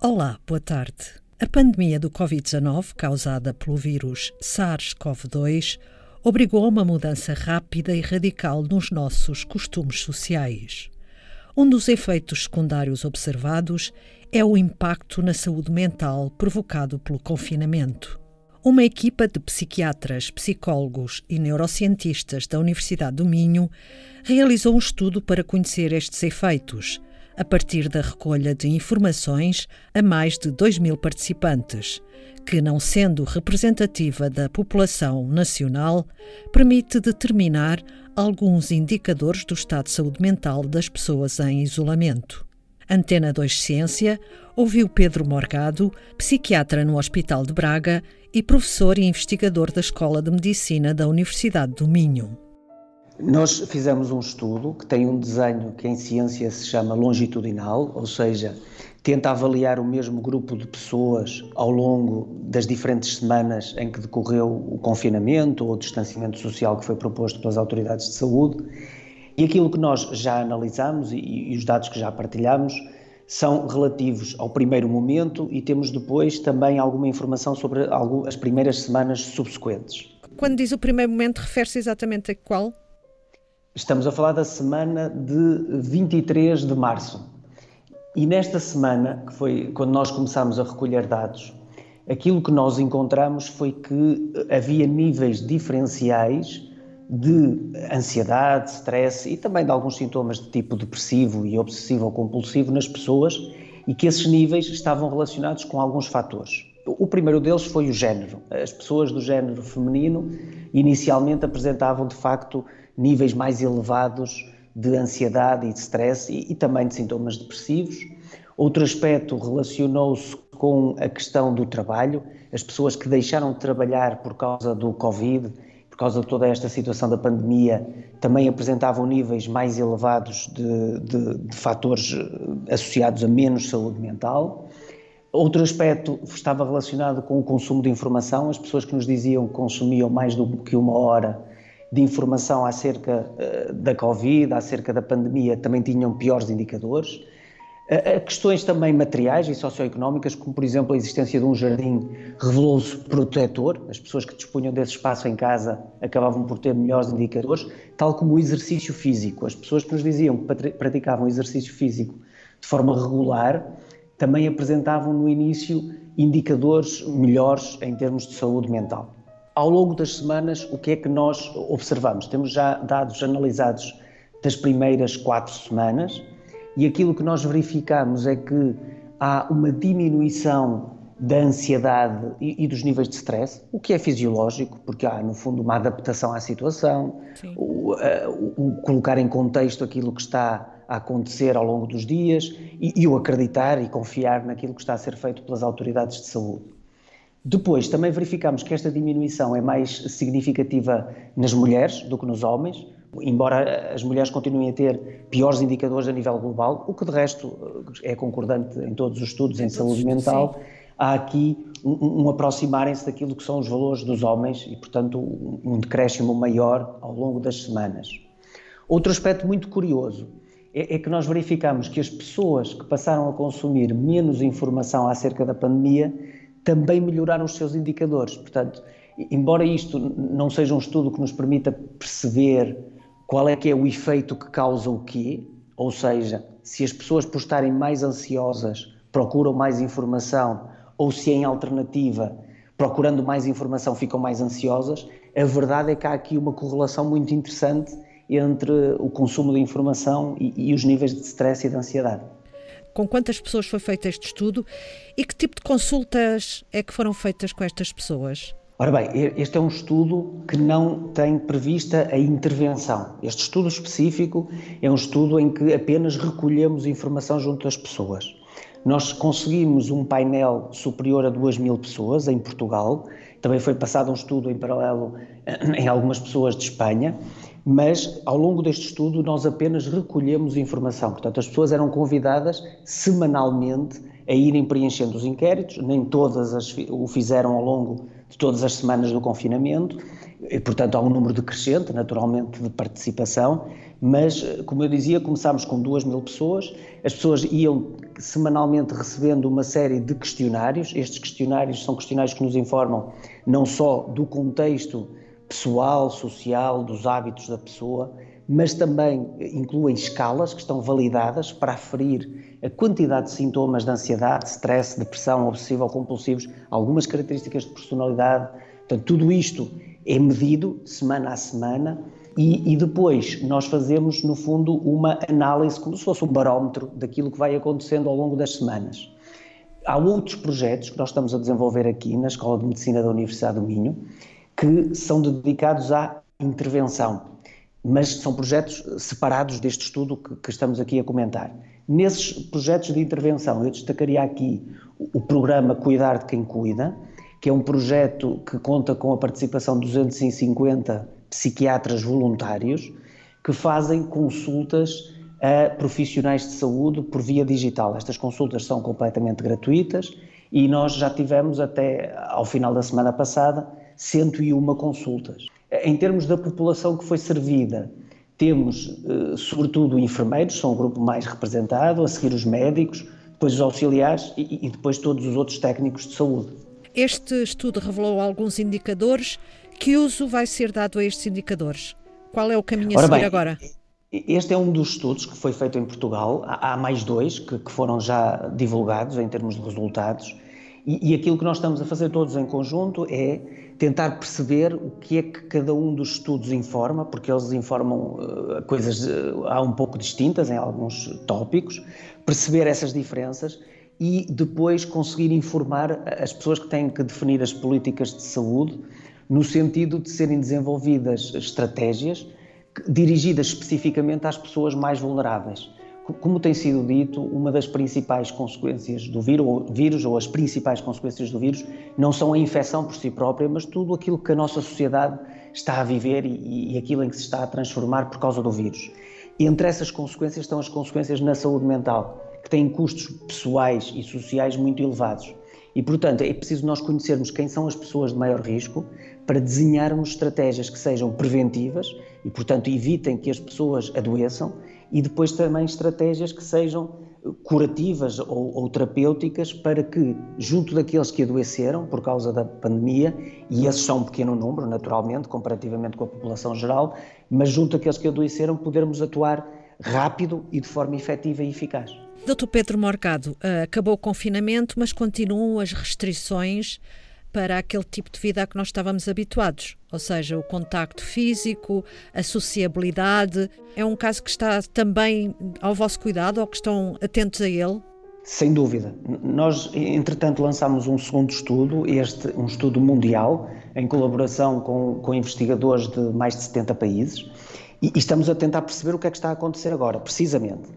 Olá, boa tarde. A pandemia do Covid-19, causada pelo vírus SARS-CoV-2, obrigou a uma mudança rápida e radical nos nossos costumes sociais. Um dos efeitos secundários observados é o impacto na saúde mental provocado pelo confinamento. Uma equipa de psiquiatras, psicólogos e neurocientistas da Universidade do Minho realizou um estudo para conhecer estes efeitos, a partir da recolha de informações a mais de 2 mil participantes, que, não sendo representativa da população nacional, permite determinar alguns indicadores do estado de saúde mental das pessoas em isolamento. Antena 2 Ciência ouviu Pedro Morgado, psiquiatra no Hospital de Braga e professor e investigador da Escola de Medicina da Universidade do Minho. Nós fizemos um estudo que tem um desenho que em ciência se chama longitudinal, ou seja, tenta avaliar o mesmo grupo de pessoas ao longo das diferentes semanas em que decorreu o confinamento ou o distanciamento social que foi proposto pelas autoridades de saúde. E aquilo que nós já analisamos e, e os dados que já partilhamos são relativos ao primeiro momento e temos depois também alguma informação sobre as primeiras semanas subsequentes. Quando diz o primeiro momento, refere-se exatamente a qual? Estamos a falar da semana de 23 de março. E nesta semana, que foi quando nós começámos a recolher dados, aquilo que nós encontramos foi que havia níveis diferenciais de ansiedade, stress e também de alguns sintomas de tipo depressivo e obsessivo ou compulsivo nas pessoas e que esses níveis estavam relacionados com alguns fatores. O primeiro deles foi o género. As pessoas do género feminino inicialmente apresentavam de facto níveis mais elevados de ansiedade e de stress e, e também de sintomas depressivos. Outro aspecto relacionou-se com a questão do trabalho, as pessoas que deixaram de trabalhar por causa do Covid, causa de toda esta situação da pandemia, também apresentavam níveis mais elevados de, de, de fatores eh, associados a menos saúde mental. Outro aspecto estava relacionado com o consumo de informação, as pessoas que nos diziam que consumiam mais do que uma hora de informação acerca uh, da Covid, acerca da pandemia, também tinham piores indicadores. Questões também materiais e socioeconómicas, como por exemplo a existência de um jardim, revelou-se protetor, as pessoas que dispunham desse espaço em casa acabavam por ter melhores indicadores, tal como o exercício físico. As pessoas que nos diziam que praticavam exercício físico de forma regular também apresentavam no início indicadores melhores em termos de saúde mental ao longo das semanas, o que é que nós observamos? Temos já dados analisados das primeiras quatro semanas e aquilo que nós verificamos é que há uma diminuição da ansiedade e, e, dos níveis de stress, o que é fisiológico, porque há, no fundo, uma adaptação à situação, o, o, o, colocar em contexto aquilo que está a acontecer ao longo dos dias e, e o acreditar e confiar naquilo que está a ser feito pelas autoridades de saúde. Depois, também verificamos que esta diminuição é mais significativa nas mulheres do que nos homens, embora as mulheres continuem a ter piores indicadores a nível global, o que de resto é concordante em todos os estudos em saúde mental. Sim. Há aqui um, um aproximarem-se daquilo que são os valores dos homens e, portanto, um, um decréscimo maior ao longo das semanas. Outro aspecto muito curioso é, é que nós verificamos que as pessoas que passaram a consumir menos informação acerca da pandemia também melhoraram os seus indicadores. Portanto, embora isto não seja um estudo que nos permita perceber qual é que é o efeito que causa o quê, ou seja, se as pessoas por estarem mais ansiosas procuram mais informação ou se em alternativa, procurando mais informação, ficam mais ansiosas, a verdade é que há aqui uma correlação muito interessante entre o consumo de informação e, e os níveis de stress e de ansiedade com quantas pessoas foi feito este estudo e que tipo de consultas é que foram feitas com estas pessoas? Ora bem, este é um estudo que não tem prevista a intervenção. Este estudo específico é um estudo em que apenas recolhemos informação junto das pessoas. Nós conseguimos um painel superior a 2 mil pessoas em Portugal. Também foi passado um estudo em paralelo em algumas pessoas de Espanha mas ao longo deste estudo nós apenas recolhemos informação. Portanto, as pessoas eram convidadas semanalmente a irem preenchendo os inquéritos, nem todas as, o fizeram ao longo de todas as semanas do confinamento, e, portanto há um número decrescente, naturalmente, de participação, Mas, como eu dizia, começámos com duas mil pessoas, as pessoas iam semanalmente recebendo uma série de questionários. Estes questionários são questionários que nos informam não só do contexto pessoal, social, dos hábitos da pessoa, mas também incluem escalas que estão validadas para aferir a quantidade de sintomas de ansiedade, stress, depressão, obsessivo ou compulsivos, algumas características de personalidade. Portanto, tudo isto é medido semana a semana e, e, depois nós fazemos, no fundo, uma análise, como se fosse um barómetro daquilo que vai acontecendo ao longo das semanas. Há outros projetos que nós estamos a desenvolver aqui na Escola de Medicina da Universidade do Minho que são dedicados à intervenção, mas são projetos separados deste estudo que, que estamos aqui a comentar. Nesses projetos de intervenção, eu destacaria aqui o programa Cuidar de Quem Cuida, que é um projeto que conta com a participação de 250 psiquiatras voluntários que fazem consultas a profissionais de saúde por via digital. Estas consultas são completamente gratuitas e nós já tivemos até ao final da semana passada 101 consultas. Em termos da população que foi servida, temos eh, sobretudo enfermeiros, são o grupo mais representado, a seguir os médicos, depois os auxiliares e, e depois todos os outros técnicos de saúde. Este estudo revelou alguns indicadores. Que uso vai ser dado a estes indicadores? Qual é o caminho a seguir bem, agora? Este é um dos estudos que foi feito em Portugal. Há, mais dois que, que, foram já divulgados em termos de resultados. E, e aquilo que nós estamos a fazer todos em conjunto é tentar perceber o que é que cada um dos estudos informa, porque eles informam uh, coisas uh, há um pouco distintas em alguns tópicos, perceber essas diferenças e depois conseguir informar as pessoas que têm que definir as políticas de saúde no sentido de serem desenvolvidas estratégias dirigidas especificamente às pessoas mais vulneráveis. Como tem sido dito, uma das principais consequências do vírus, ou as principais consequências do vírus, não são a infecção por si própria, mas tudo aquilo que a nossa sociedade está a viver e, e aquilo em que se está a transformar por causa do vírus. E entre essas consequências estão as consequências na saúde mental, que têm custos pessoais e sociais muito elevados. E, portanto, é preciso nós conhecermos quem são as pessoas de maior risco para desenharmos estratégias que sejam preventivas e, portanto, evitem que as pessoas adoeçam e depois também estratégias que sejam curativas ou, ou, terapêuticas para que, junto daqueles que adoeceram por causa da pandemia, e esses são um pequeno número, naturalmente, comparativamente com a população geral, mas junto daqueles que adoeceram, podermos atuar rápido e de forma efetiva e eficaz. Dr. Pedro Morgado, eh, acabou o confinamento, mas continuam as restrições para aquele tipo de vida a que nós estávamos habituados, ou seja, o contacto físico, a sociabilidade. É um caso que está também ao vosso cuidado ou que estão atentos a ele? Sem dúvida. Nós, entretanto, lançámos um segundo estudo, este um estudo mundial, em colaboração com, com investigadores de mais de 70 países, e, e estamos a tentar perceber o que é que está a acontecer agora, precisamente.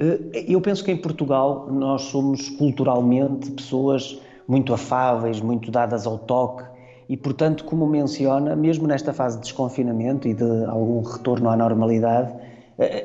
Eh, eu penso que em Portugal nós somos culturalmente pessoas muito afáveis, muito dadas ao toque e, portanto, como menciona, mesmo nesta fase de desconfinamento e de algum retorno à normalidade,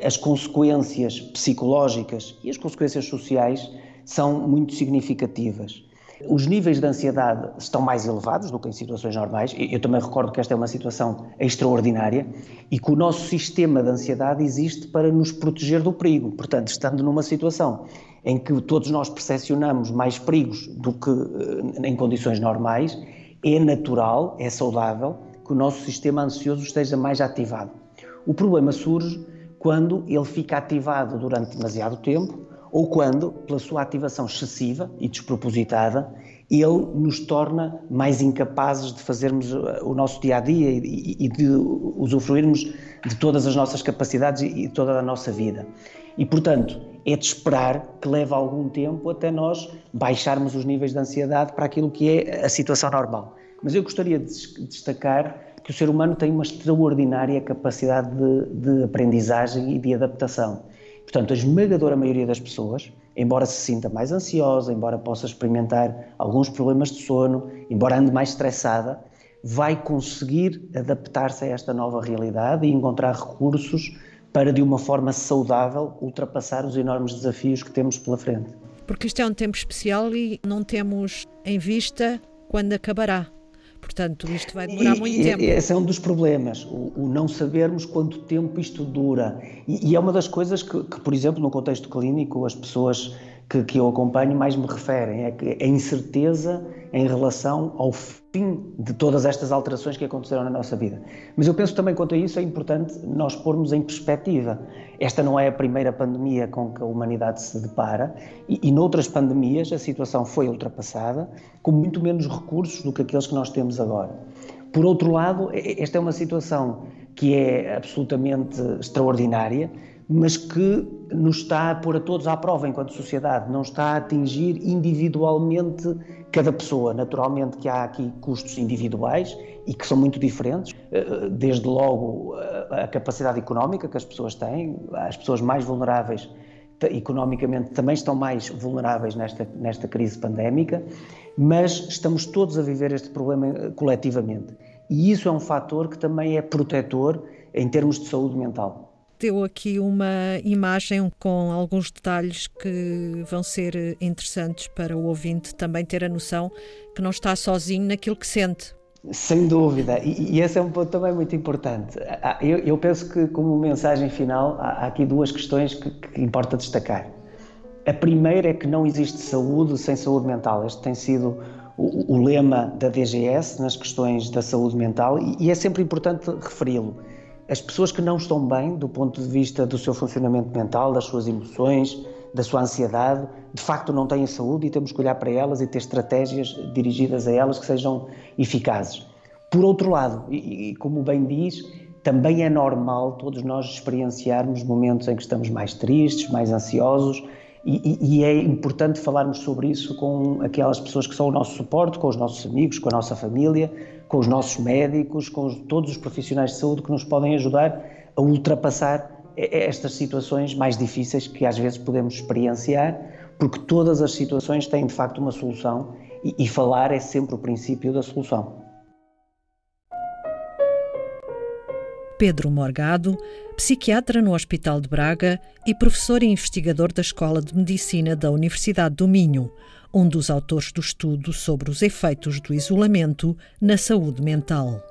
as consequências psicológicas e as consequências sociais são muito significativas. Os níveis de ansiedade estão mais elevados do que em situações normais. Eu também recordo que esta é uma situação extraordinária e que o nosso sistema de ansiedade existe para nos proteger do perigo. Portanto, estando numa situação em que todos nós percepcionamos mais perigos do que eh, em condições normais, é natural, é saudável que o nosso sistema ansioso esteja mais ativado. O problema surge quando ele fica ativado durante demasiado tempo ou quando, pela sua ativação excessiva e despropositada, ele nos torna mais incapazes de fazermos eh, o nosso dia a dia e de usufruirmos de todas as nossas capacidades e toda a nossa vida. E, portanto, é de esperar que leve algum tempo até nós baixarmos os níveis de ansiedade para aquilo que é a situação normal. Mas eu gostaria de destacar que o ser humano tem uma extraordinária capacidade de, de aprendizagem e de adaptação. Portanto, a esmagadora maioria das pessoas, embora se sinta mais ansiosa, embora possa experimentar alguns problemas de sono, embora ande mais estressada, vai conseguir adaptar-se a esta nova realidade e encontrar recursos para, de uma forma saudável, ultrapassar os enormes desafios que temos pela frente. Porque isto é um tempo especial e não temos em vista quando acabará. Portanto, isto vai demorar e, muito tempo. Esse é um dos problemas, o, o não sabermos quanto tempo isto dura. E, e é uma das coisas que, que, por exemplo, no contexto clínico, as pessoas que, que eu acompanho mais me referem, é que a incerteza em relação ao fim de todas estas alterações que aconteceram na nossa vida. Mas eu penso também quanto a isso é importante nós pormos em perspectiva. Esta não é a primeira pandemia com que a humanidade se depara e, e noutras pandemias a situação foi ultrapassada com muito menos recursos do que aqueles que nós temos agora. Por outro lado, esta é uma situação que é absolutamente extraordinária, mas que nos está a pôr a todos à prova enquanto sociedade, não está a atingir individualmente cada pessoa. Naturalmente que há aqui custos individuais e que são muito diferentes, eh, desde logo a capacidade económica que as pessoas têm, as pessoas mais vulneráveis economicamente também estão mais vulneráveis nesta, nesta crise pandémica, mas estamos todos a viver este problema eh, coletivamente. E isso é um fator que também é protetor em termos de saúde mental deu aqui uma imagem com alguns detalhes que vão ser interessantes para o ouvinte também ter a noção que não está sozinho naquilo que sente. Sem dúvida, e, esse é um ponto também muito importante. Eu, penso que, como mensagem final, há, aqui duas questões que, importa destacar. A primeira é que não existe saúde sem saúde mental. Este tem sido o, o lema da DGS nas questões da saúde mental e, e é sempre importante referi-lo as pessoas que não estão bem do ponto de vista do seu funcionamento mental, das suas emoções, da sua ansiedade, de facto não têm saúde e temos que olhar para elas e ter estratégias dirigidas a elas que sejam eficazes. Por outro lado, e, como bem diz, também é normal todos nós experienciarmos momentos em que estamos mais tristes, mais ansiosos, e, e, é importante falarmos sobre isso com aquelas pessoas que são o nosso suporte, com os nossos amigos, com a nossa família, com os nossos médicos, com os, todos os profissionais de saúde que nos podem ajudar a ultrapassar estas situações mais difíceis que às vezes podemos experienciar, porque todas as situações têm de facto uma solução e, e falar é sempre o princípio da solução. Pedro Morgado, psiquiatra no Hospital de Braga e professor e investigador da Escola de Medicina da Universidade do Minho, um dos autores do estudo sobre os efeitos do isolamento na saúde mental.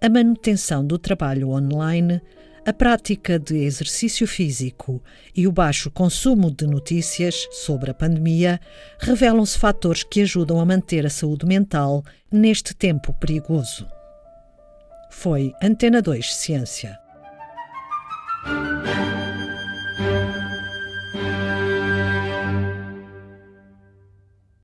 A manutenção do trabalho online, a prática de exercício físico e o baixo consumo de notícias sobre a pandemia revelam-se fatores que ajudam a manter a saúde mental neste tempo perigoso. Foi Antena 2 Ciência.